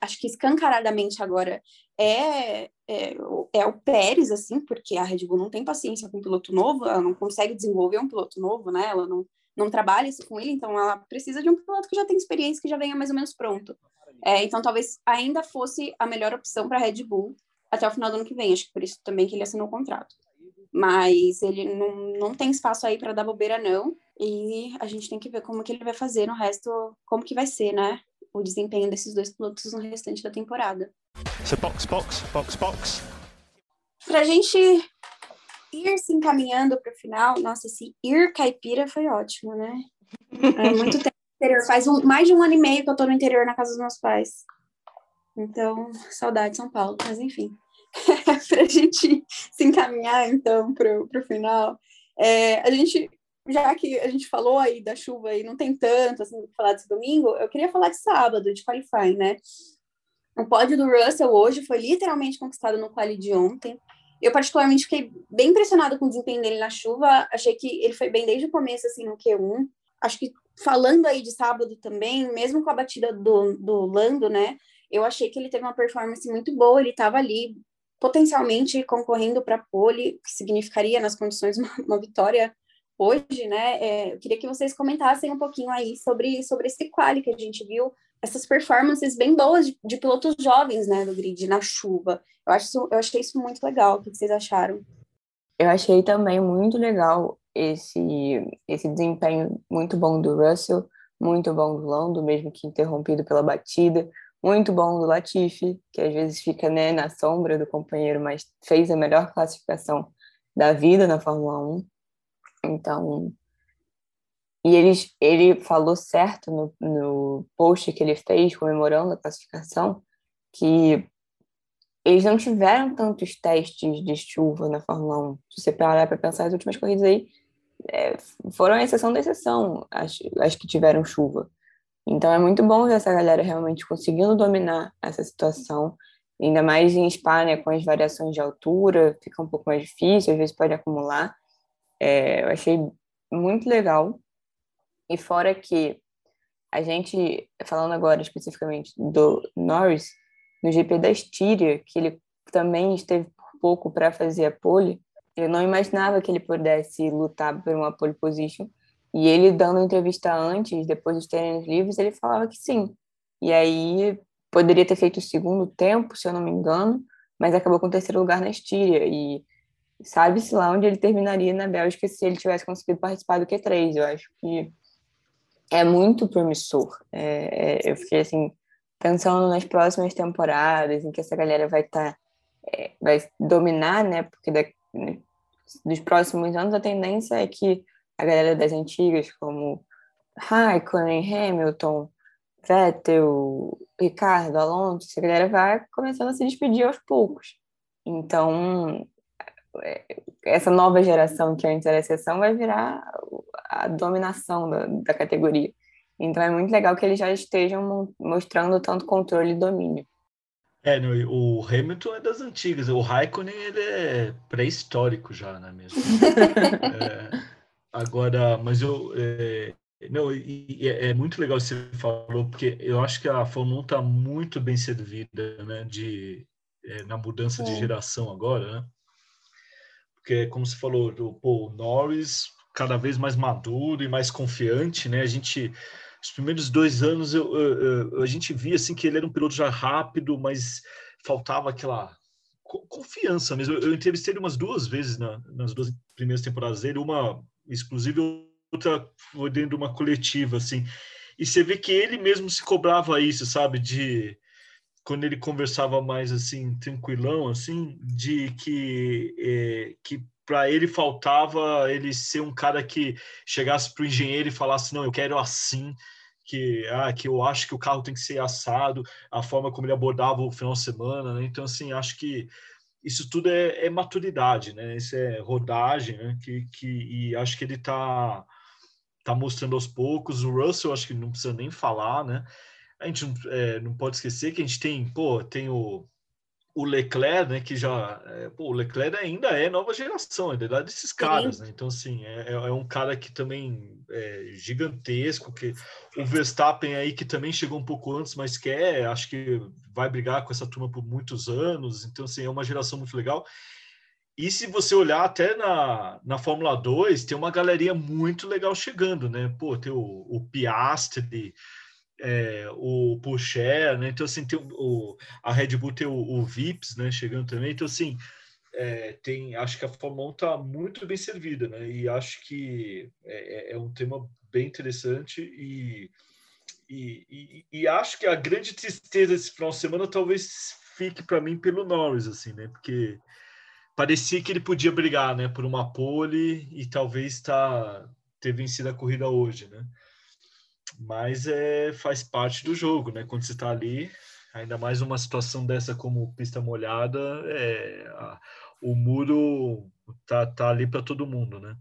acho que escancaradamente agora é, é, é, o Pérez, assim, porque a Red Bull não tem paciência com um piloto novo, ela não consegue desenvolver um piloto novo, né? Ela não, não trabalha isso com ele, então ela precisa de um piloto que já tem experiência, que já venha mais ou menos pronto. É, então talvez ainda fosse a melhor opção para a Red Bull até o final do ano que vem, acho que por isso também que ele assinou o contrato. Mas ele não, não tem espaço aí para dar bobeira, não. E a gente tem que ver como que ele vai fazer no resto, como que vai ser, né? O desempenho desses dois pilotos no restante da temporada. So box, box, box, box. Para a gente ir se encaminhando para o final, nossa, esse ir caipira foi ótimo, né? É muito tempo no interior. Faz um, mais de um ano e meio que eu estou no interior na casa dos meus pais. Então, saudade de São Paulo, mas enfim. para a gente se encaminhar, então, para o final, é, a gente já que a gente falou aí da chuva e não tem tanto assim falar desse domingo, eu queria falar de sábado, de qualifying, né? O pódio do Russell hoje foi literalmente conquistado no quali de ontem. Eu particularmente fiquei bem impressionada com o desempenho dele na chuva. Achei que ele foi bem desde o começo assim no Q1. Acho que falando aí de sábado também, mesmo com a batida do, do Lando, né? Eu achei que ele teve uma performance muito boa. Ele estava ali potencialmente concorrendo para pole, que significaria nas condições uma, uma vitória hoje, né? É, eu queria que vocês comentassem um pouquinho aí sobre, sobre esse quali que a gente viu, essas performances bem boas de, de pilotos jovens, né, do grid, na chuva. Eu, acho eu achei isso muito legal. O que vocês acharam? Eu achei também muito legal esse, esse desempenho muito bom do Russell, muito bom do Lando, mesmo que interrompido pela batida, muito bom do Latifi, que às vezes fica né, na sombra do companheiro, mas fez a melhor classificação da vida na Fórmula 1. Então, e eles, ele falou certo no, no post que ele fez comemorando a classificação, que eles não tiveram tantos testes de chuva na Fórmula 1. Se você parar para pensar, as últimas corridas aí é, foram a exceção da exceção, as, as que tiveram chuva. Então é muito bom ver essa galera realmente conseguindo dominar essa situação, ainda mais em Spa, né, com as variações de altura, fica um pouco mais difícil, às vezes pode acumular. É, eu achei muito legal. E fora que a gente, falando agora especificamente do Norris, no GP da Estíria, que ele também esteve pouco para fazer a pole, eu não imaginava que ele pudesse lutar por uma pole position. E ele dando entrevista antes, depois dos treinos livres, ele falava que sim. E aí poderia ter feito o segundo tempo, se eu não me engano, mas acabou com o terceiro lugar na Estíria. E sabe-se lá onde ele terminaria na Bélgica se ele tivesse conseguido participar do Q3. Eu acho que é muito promissor. É, é, eu fiquei assim pensando nas próximas temporadas em que essa galera vai estar tá, é, vai dominar, né? Porque da, né, dos próximos anos a tendência é que a galera das antigas, como Raikkonen, Hamilton, Vettel, Ricardo, Alonso, essa galera vai começando a se despedir aos poucos. Então, essa nova geração que antes era exceção vai virar a dominação da, da categoria. Então é muito legal que eles já estejam mostrando tanto controle e domínio. É, o Hamilton é das antigas, o Raikkonen ele é pré-histórico já, não é mesmo? é, agora, mas eu é, não, e, é, é muito legal você falou, porque eu acho que a Fórmula 1 está muito bem servida, né, de, é, na mudança de geração agora, né? Porque, como você falou, o, pô, o Norris cada vez mais maduro e mais confiante, né? A gente os primeiros dois anos eu, eu, eu, a gente via assim que ele era um piloto já rápido, mas faltava aquela confiança mesmo. Eu, entrevistei ele umas duas vezes na, nas duas primeiras temporadas dele, uma exclusiva outra foi dentro de uma coletiva, assim. E você vê que ele mesmo se cobrava isso, sabe? De quando ele conversava mais assim, tranquilão, assim, de que, é, que para ele faltava ele ser um cara que chegasse para o engenheiro e falasse: não, eu quero assim que, ah, que eu acho que o carro tem que ser assado, a forma como ele abordava o final de semana, né? Então, assim, acho que isso tudo é, é maturidade, né? Isso é rodagem, né? Que, que, e acho que ele está tá mostrando aos poucos. O Russell, acho que não precisa nem falar, né? A gente não, é, não pode esquecer que a gente tem, pô, tem o o Leclerc, né, que já, é, pô, o Leclerc ainda é nova geração, é desses caras, né? Então, assim, é, é, é um cara que também é gigantesco, que o Verstappen aí que também chegou um pouco antes, mas quer, acho que vai brigar com essa turma por muitos anos, então, assim, é uma geração muito legal. E se você olhar até na, na Fórmula 2, tem uma galeria muito legal chegando, né? Pô, tem o, o Piastri, é, o Porsche, né? Então, assim, tem o, a Red Bull tem o, o Vips, né? Chegando também. Então, assim, é, tem, acho que a Fórmula 1 está muito bem servida, né? E acho que é, é, é um tema bem interessante e, e, e, e, acho que a grande tristeza desse final de semana talvez fique para mim pelo Norris, assim, né? Porque parecia que ele podia brigar, né? Por uma pole e talvez tá, ter vencido a corrida hoje, né? Mas é, faz parte do jogo, né? Quando você está ali, ainda mais uma situação dessa como pista molhada, é, a, o muro tá, tá ali para todo mundo, né?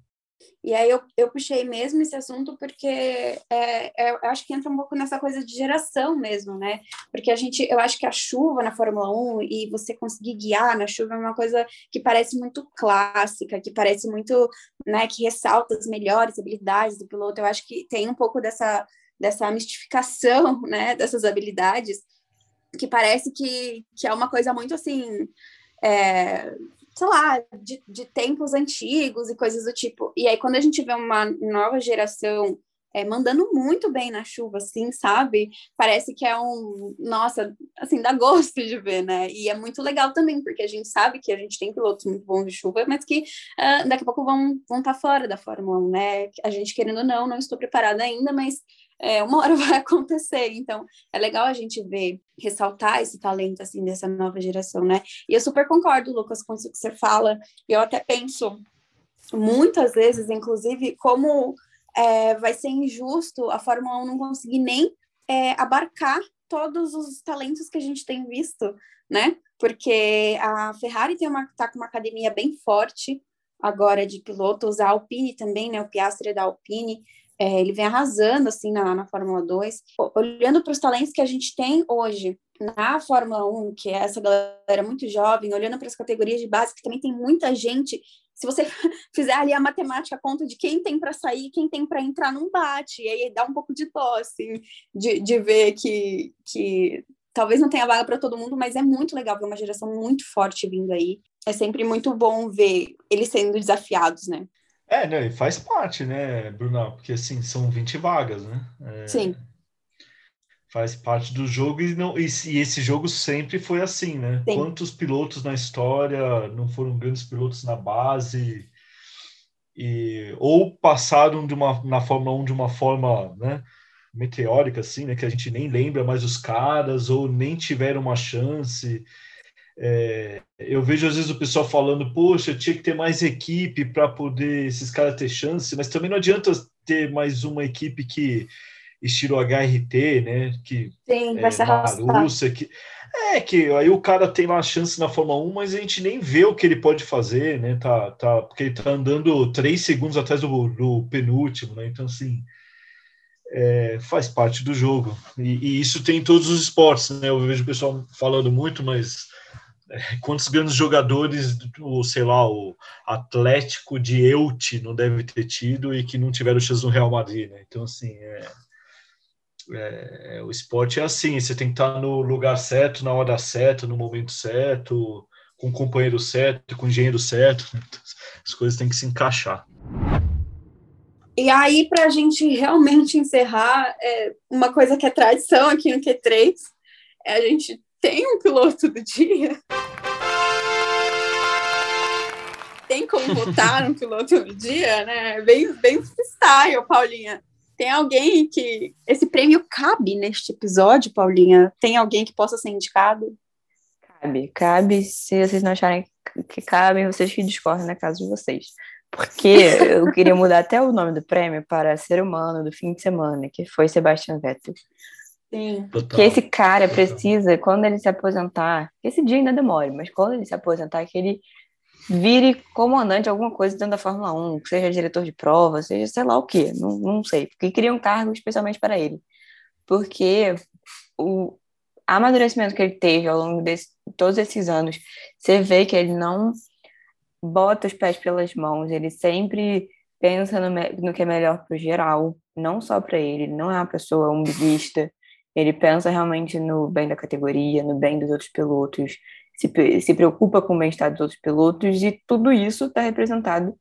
E aí eu, eu puxei mesmo esse assunto porque é, é, eu acho que entra um pouco nessa coisa de geração mesmo, né? Porque a gente, eu acho que a chuva na Fórmula 1 e você conseguir guiar na chuva é uma coisa que parece muito clássica, que parece muito, né, que ressalta as melhores habilidades do piloto. Eu acho que tem um pouco dessa, dessa mistificação, né, dessas habilidades, que parece que, que é uma coisa muito assim. É, sei lá, de, de tempos antigos e coisas do tipo. E aí, quando a gente vê uma nova geração é, mandando muito bem na chuva, assim, sabe? Parece que é um, nossa, assim, dá gosto de ver, né? E é muito legal também, porque a gente sabe que a gente tem pilotos muito bons de chuva, mas que uh, daqui a pouco vão vão estar tá fora da Fórmula 1, né? A gente querendo ou não, não estou preparada ainda, mas é, uma hora vai acontecer. Então, é legal a gente ver, ressaltar esse talento, assim, dessa nova geração, né? E eu super concordo, Lucas, com isso que você fala. Eu até penso muitas vezes, inclusive, como é, vai ser injusto a Fórmula 1 não conseguir nem é, abarcar todos os talentos que a gente tem visto, né? Porque a Ferrari tem uma, tá com uma academia bem forte agora de pilotos, a Alpine também, né? O Piastri é da Alpine, é, ele vem arrasando assim na, na Fórmula 2. Olhando para os talentos que a gente tem hoje na Fórmula 1, que é essa galera muito jovem, olhando para as categorias de base, que também tem muita gente se você fizer ali a matemática, a conta de quem tem para sair, quem tem para entrar, não bate. E aí dá um pouco de dó, assim, de, de ver que, que talvez não tenha vaga para todo mundo, mas é muito legal ver uma geração muito forte vindo aí. É sempre muito bom ver eles sendo desafiados, né? É, né, faz parte, né, Bruna? Porque assim, são 20 vagas, né? É... Sim faz parte do jogo e, não, e, e, esse jogo sempre foi assim, né? Sim. Quantos pilotos na história não foram grandes pilotos na base e ou passaram de uma, na Fórmula 1 de uma forma, né? meteórica assim, né? Que a gente nem lembra mais os caras ou nem tiveram uma chance. É, eu vejo às vezes o pessoal falando, poxa, tinha que ter mais equipe para poder esses caras ter chance, mas também não adianta ter mais uma equipe que estilo HRT, né? Que Sim, vai é, ser Rússia, que é que aí o cara tem lá a chance na Fórmula 1, mas a gente nem vê o que ele pode fazer, né? Tá, tá, porque ele tá andando três segundos atrás do, do penúltimo, né? Então, assim, é, faz parte do jogo. E, e, isso tem em todos os esportes, né? Eu vejo o pessoal falando muito, mas é, quantos grandes jogadores, o, sei lá, o Atlético de Eute não deve ter tido e que não tiveram chance no Real Madrid, né? Então, assim, é é, o esporte é assim, você tem que estar no lugar certo, na hora certa, no momento certo, com o companheiro certo, com o engenheiro certo. Né? As coisas têm que se encaixar. E aí, para a gente realmente encerrar, é, uma coisa que é tradição aqui no Q3 é a gente tem um piloto do dia. Tem como votar no piloto do dia, né? Bem, bem freestyle, Paulinha. Tem alguém que. Esse prêmio cabe neste episódio, Paulinha? Tem alguém que possa ser indicado? Cabe, cabe. Se vocês não acharem que cabe, vocês que discordem na casa de vocês. Porque eu queria mudar até o nome do prêmio para Ser Humano do fim de semana, que foi Sebastian Vettel. Sim. Que esse cara precisa, quando ele se aposentar, esse dia ainda demora, mas quando ele se aposentar, que ele vire comandante de alguma coisa dentro da Fórmula 1, seja diretor de prova, seja sei lá o quê, não, não sei, porque queria um cargo especialmente para ele. Porque o amadurecimento que ele teve ao longo de todos esses anos, você vê que ele não bota os pés pelas mãos, ele sempre pensa no, no que é melhor para o geral, não só para ele, ele não é uma pessoa umbiguista, ele pensa realmente no bem da categoria, no bem dos outros pilotos, se, se preocupa com o bem-estar dos outros pilotos, e tudo isso está representado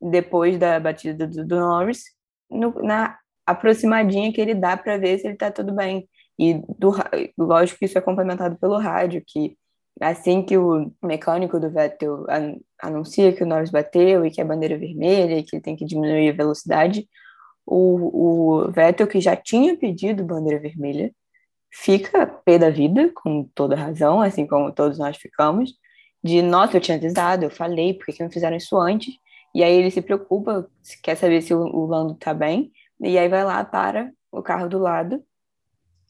depois da batida do, do Norris no, na aproximadinha que ele dá para ver se ele está tudo bem. E do, lógico que isso é complementado pelo rádio, que assim que o mecânico do Vettel an, anuncia que o Norris bateu e que é bandeira vermelha e que ele tem que diminuir a velocidade, o, o Vettel, que já tinha pedido bandeira vermelha, fica pé da vida, com toda razão, assim como todos nós ficamos, de, nossa, eu tinha avisado, eu falei, por que não fizeram isso antes? E aí ele se preocupa, quer saber se o, o Lando tá bem, e aí vai lá, para o carro do lado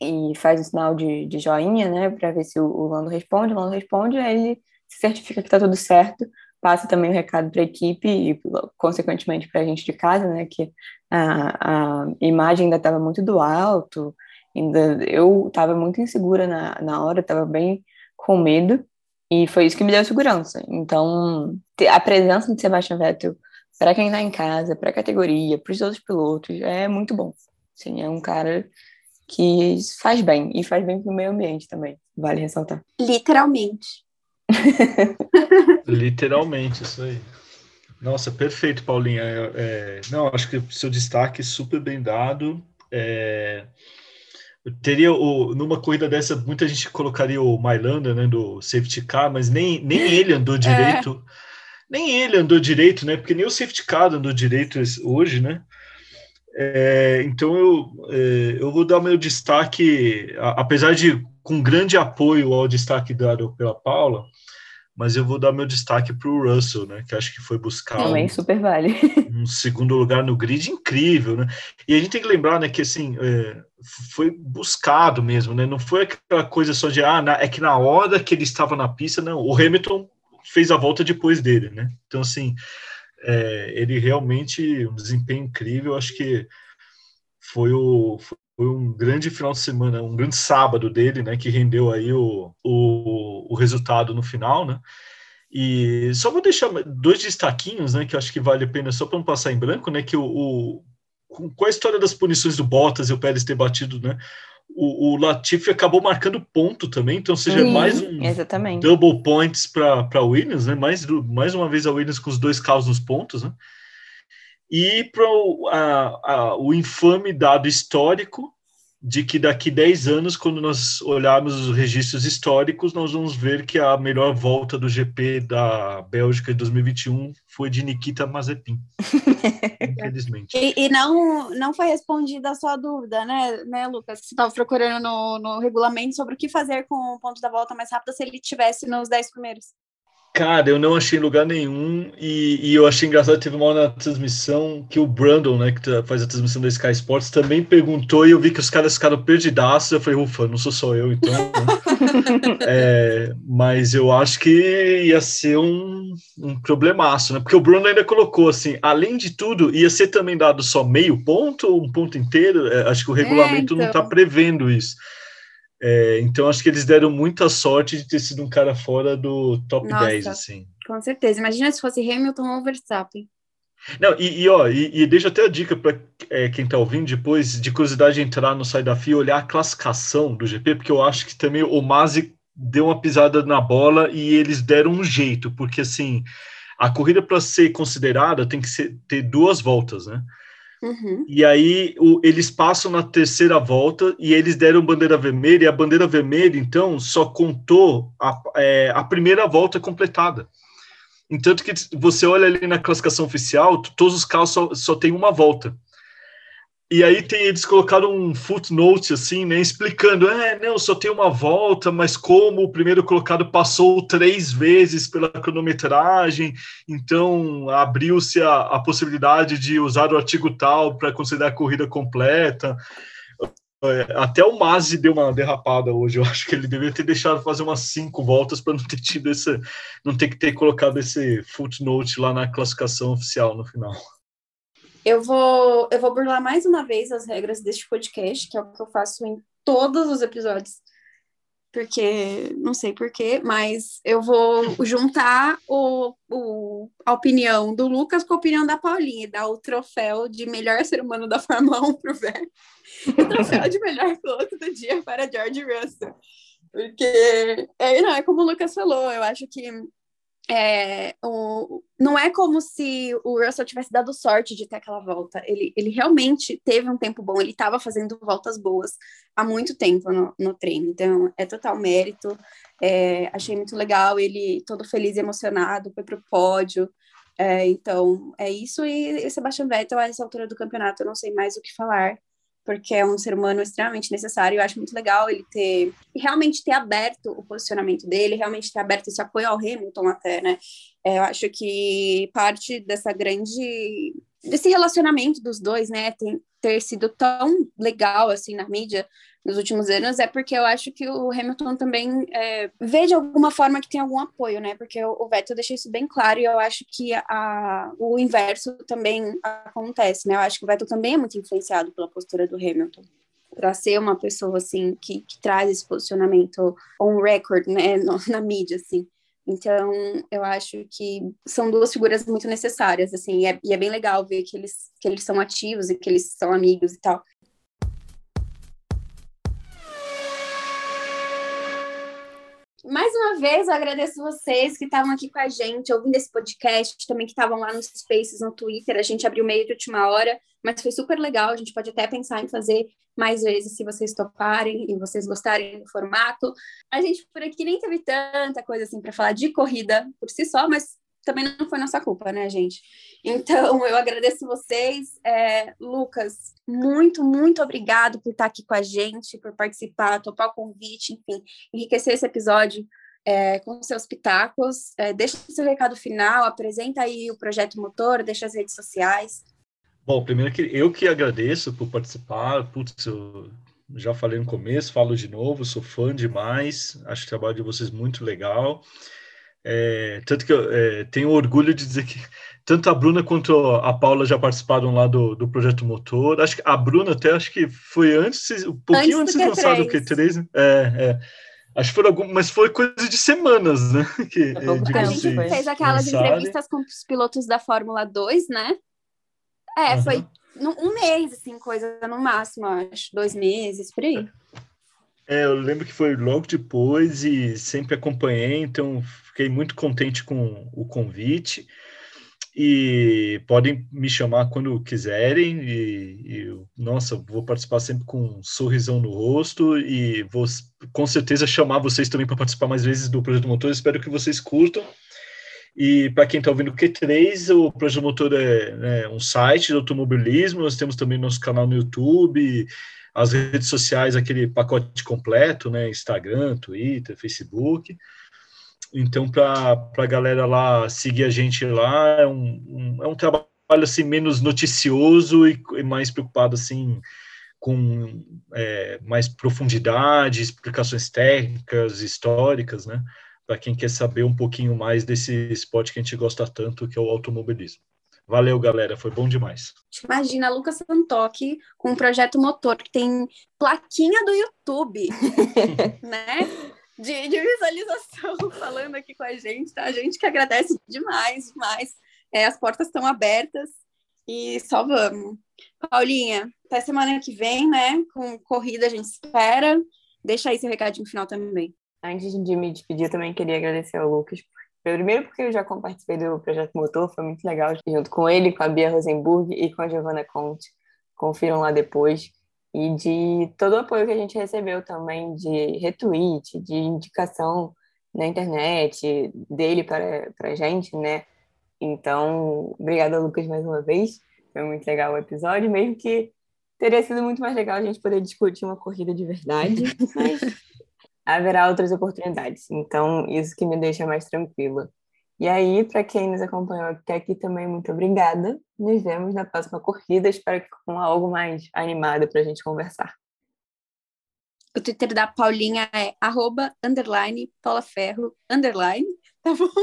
e faz o sinal de, de joinha, né, para ver se o, o, Lando responde, o Lando responde, aí ele se certifica que tá tudo certo, passa também o recado para a equipe e, consequentemente, para a gente de casa, né, que a, a imagem ainda estava muito do alto, Ainda eu estava muito insegura na, na hora, estava bem com medo, e foi isso que me deu segurança. Então, a presença de Sebastian Vettel para quem está em casa, para a categoria, para os outros pilotos, é muito bom. Sim, é um cara que faz bem, e faz bem para o meio ambiente também, vale ressaltar. Literalmente. Literalmente, isso aí. Nossa, perfeito, Paulinha. É, é, não, acho que o seu destaque é super bem dado. É, teria o, numa corrida dessa, muita gente colocaria o Mailanda, né, do safety car, mas nem, nem ele andou é. direito. É. Nem ele andou direito, né? Porque nem o safety car andou direito hoje, né? É, então eu, é, eu vou dar meu destaque, apesar de com grande apoio ao destaque dado pela Paula, mas eu vou dar meu destaque para o Russell, né? Que acho que foi buscar também um, super vale um segundo lugar no grid incrível, né? E a gente tem que lembrar, né, que assim é, foi buscado mesmo, né? Não foi aquela coisa só de ah, na, é que na hora que ele estava na pista, não. O Hamilton fez a volta depois dele, né? Então assim, é, ele realmente um desempenho incrível. Acho que foi o foi um grande final de semana, um grande sábado dele, né, que rendeu aí o, o, o resultado no final, né? E só vou deixar dois destaquinhos, né, que eu acho que vale a pena só para não passar em branco, né, que o, o com a história das punições do Bottas e o Pérez ter batido, né, o, o Latifi acabou marcando ponto também, então seja Sim, mais um exatamente. double points para Williams, né, mais, mais uma vez a Williams com os dois carros nos pontos, né, e para o infame dado histórico de que daqui 10 anos, quando nós olharmos os registros históricos, nós vamos ver que a melhor volta do GP da Bélgica de 2021 foi de Nikita Mazepin. Infelizmente. E, e, não, não foi respondida a sua dúvida, né, né Lucas? Você estava procurando no, no regulamento sobre o que fazer com o ponto da volta mais rápida se ele tivesse nos 10 primeiros. Cara, eu não achei em lugar nenhum e, e, eu achei engraçado, teve uma hora na transmissão que o Brandon, né, que faz a transmissão da Sky Sports, também perguntou e eu vi que os caras ficaram perdidaços, eu falei, ufa, não sou só eu, então... Né? é, mas eu acho que ia ser um, um problemaço, né, porque o Brandon ainda colocou assim, além de tudo, ia ser também dado só meio ponto ou um ponto inteiro, é, acho que o é, regulamento é, então... não está prevendo isso. É, então acho que eles deram muita sorte de ter sido um cara fora do top Nossa, 10, assim. Com certeza. Imagina se fosse Hamilton ou Verstappen. Não, e, e ó, e, e deixa até a dica para é, quem está ouvindo depois, de curiosidade, entrar no site da FIA e olhar a classificação do GP, porque eu acho que também o Masi deu uma pisada na bola e eles deram um jeito, porque assim, a corrida para ser considerada tem que ser, ter duas voltas, né? Uhum. E aí o, eles passam na terceira volta e eles deram bandeira vermelha, e a bandeira vermelha, então, só contou a, é, a primeira volta completada. Entanto que você olha ali na classificação oficial, todos os carros só, só tem uma volta. E aí tem, eles colocaram um footnote assim, né, explicando, é, não, só tem uma volta, mas como o primeiro colocado passou três vezes pela cronometragem, então abriu-se a, a possibilidade de usar o artigo tal para considerar a corrida completa. É, até o Masi deu uma derrapada hoje. Eu acho que ele deveria ter deixado fazer umas cinco voltas para não ter tido esse, não ter que ter colocado esse footnote lá na classificação oficial no final. Eu vou, eu vou burlar mais uma vez as regras deste podcast, que é o que eu faço em todos os episódios, porque não sei porquê, mas eu vou juntar o, o, a opinião do Lucas com a opinião da Paulinha e dar o troféu de melhor ser humano da Fórmula 1 para o Ver, o troféu de melhor piloto do dia para George Russell. Porque, é, não, é como o Lucas falou, eu acho que é, o, não é como se o Russell tivesse dado sorte de ter aquela volta. Ele, ele realmente teve um tempo bom, ele estava fazendo voltas boas há muito tempo no, no treino. Então, é total mérito. É, achei muito legal, ele todo feliz e emocionado, foi para o pódio. É, então, é isso. E, e Sebastian Vettel, a essa altura do campeonato, eu não sei mais o que falar porque é um ser humano extremamente necessário. Eu acho muito legal ele ter realmente ter aberto o posicionamento dele, realmente ter aberto esse apoio ao Hamilton até, né? É, eu acho que parte dessa grande desse relacionamento dos dois, né, tem, ter sido tão legal assim na mídia nos últimos anos é porque eu acho que o Hamilton também é, vê de alguma forma que tem algum apoio, né? Porque o, Vettel deixa isso bem claro e eu acho que a, o inverso também acontece, né? Eu acho que o Vettel também é muito influenciado pela postura do Hamilton para ser uma pessoa assim que, que, traz esse posicionamento on record, né, no, na mídia assim. Então, eu acho que são duas figuras muito necessárias, assim, e é, e é, bem legal ver que eles, que eles são ativos e que eles são amigos e tal. Mais uma vez, eu agradeço vocês que estavam aqui com a gente, ouvindo esse podcast, também que estavam lá nos Spaces, no Twitter. A gente abriu meio de última hora, mas foi super legal. A gente pode até pensar em fazer mais vezes, se vocês toparem e vocês gostarem do formato. A gente por aqui nem teve tanta coisa assim para falar de corrida por si só, mas também não foi nossa culpa, né, gente? Então, eu agradeço vocês. É, Lucas, muito, muito obrigado por estar aqui com a gente, por participar, topar o convite, enfim, enriquecer esse episódio é, com seus pitacos. É, deixa o seu recado final, apresenta aí o projeto motor, deixa as redes sociais. Bom, primeiro que eu que agradeço por participar. Putz, eu já falei no começo, falo de novo, sou fã demais, acho o trabalho de vocês muito legal. É, tanto que eu é, tenho orgulho de dizer que tanto a Bruna quanto a Paula já participaram lá do, do projeto Motor. Acho que a Bruna até acho que foi antes, um pouquinho antes, antes de lançar o Q3. Né? É, é. Acho que foram algum, mas foi coisa de semanas, né? Que, é, a gente fez aquelas lançarem. entrevistas com os pilotos da Fórmula 2, né? É, uhum. foi um mês, assim, coisa no máximo, acho, dois meses, por aí. É, eu lembro que foi logo depois e sempre acompanhei, então fiquei muito contente com o convite. E podem me chamar quando quiserem. E, e nossa, vou participar sempre com um sorrisão no rosto e vou com certeza chamar vocês também para participar mais vezes do Projeto Motor. Espero que vocês curtam. E para quem está ouvindo o Q3, o Projeto Motor é né, um site de automobilismo. Nós temos também nosso canal no YouTube as redes sociais, aquele pacote completo, né? Instagram, Twitter, Facebook. Então, para a galera lá seguir a gente lá, é um, um, é um trabalho assim, menos noticioso e, e mais preocupado assim com é, mais profundidade, explicações técnicas, históricas, né? Para quem quer saber um pouquinho mais desse esporte que a gente gosta tanto, que é o automobilismo. Valeu, galera, foi bom demais. Imagina Lucas Santoque com um projeto motor que tem plaquinha do YouTube, né? De, de, visualização falando aqui com a gente, tá? A gente que agradece demais, demais. É, as portas estão abertas e só vamos. Paulinha, até semana que vem, né? Com corrida a gente espera. Deixa aí seu recadinho final também. Antes de me despedir, também queria agradecer ao Lucas Primeiro porque eu já participei do Projeto Motor, foi muito legal, junto com ele, com a Bia Rosenburg e com a Giovanna Conte. Confiram lá depois. E de todo o apoio que a gente recebeu também, de retweet, de indicação na internet, dele para, a gente, né? Então, obrigada, Lucas, mais uma vez. Foi muito legal o episódio, mesmo que teria sido muito mais legal a gente poder discutir uma corrida de verdade, mas haverá outras oportunidades. Então, isso que me deixa mais tranquila. E aí, para quem nos acompanhou até aqui também, muito obrigada. Nos vemos na próxima corrida. Espero que com algo mais animado para a gente conversar. O Twitter da Paulinha é arroba, underline, Paula Ferro, underline tá bom?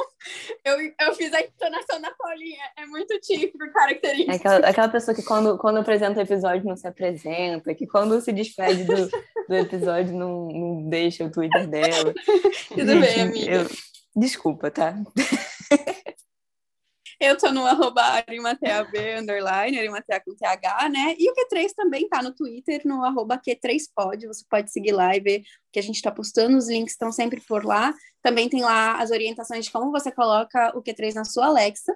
Eu, eu fiz a entonação da Paulinha, é muito típico, característico. É aquela, aquela pessoa que quando, quando apresenta o episódio não se apresenta, que quando se despede do, do episódio não, não deixa o Twitter dela. Tudo bem, amiga. Eu, desculpa, tá? Eu tô no arroba arimateab, underline, arimatea com TH, né? E o Q3 também tá no Twitter, no arroba Q3pod. Você pode seguir lá e ver o que a gente tá postando. Os links estão sempre por lá. Também tem lá as orientações de como você coloca o Q3 na sua Alexa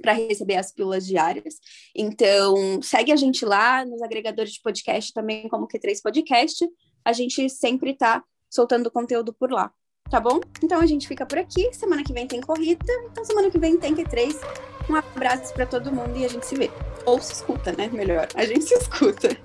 para receber as pílulas diárias. Então, segue a gente lá nos agregadores de podcast também, como Q3 Podcast. A gente sempre tá soltando conteúdo por lá tá bom? Então a gente fica por aqui. Semana que vem tem corrida, então semana que vem tem Q3. Um abraço para todo mundo e a gente se vê. Ou se escuta, né? Melhor. A gente se escuta.